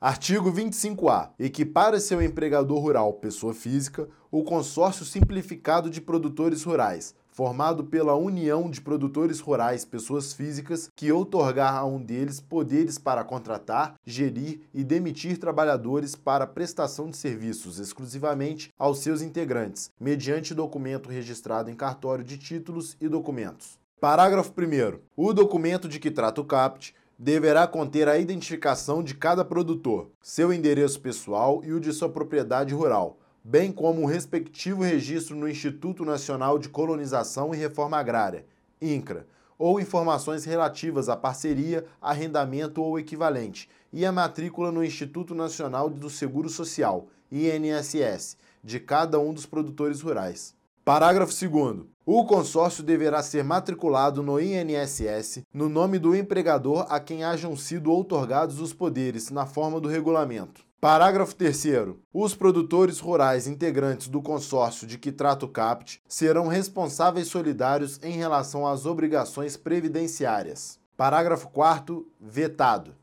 Artigo 25A. Equipara seu empregador rural, pessoa física, o consórcio simplificado de produtores rurais, formado pela União de Produtores Rurais Pessoas Físicas, que outorgar a um deles poderes para contratar, gerir e demitir trabalhadores para prestação de serviços exclusivamente aos seus integrantes, mediante documento registrado em cartório de títulos e documentos. Parágrafo 1. O documento de que trata o CAPT deverá conter a identificação de cada produtor, seu endereço pessoal e o de sua propriedade rural bem como o respectivo registro no Instituto Nacional de Colonização e Reforma Agrária, INCRA, ou informações relativas à parceria, arrendamento ou equivalente, e a matrícula no Instituto Nacional do Seguro Social, INSS, de cada um dos produtores rurais. Parágrafo 2. O consórcio deverá ser matriculado no INSS no nome do empregador a quem hajam sido outorgados os poderes, na forma do regulamento. Parágrafo 3. Os produtores rurais integrantes do consórcio de que trata o CAPT serão responsáveis solidários em relação às obrigações previdenciárias. Parágrafo 4. Vetado.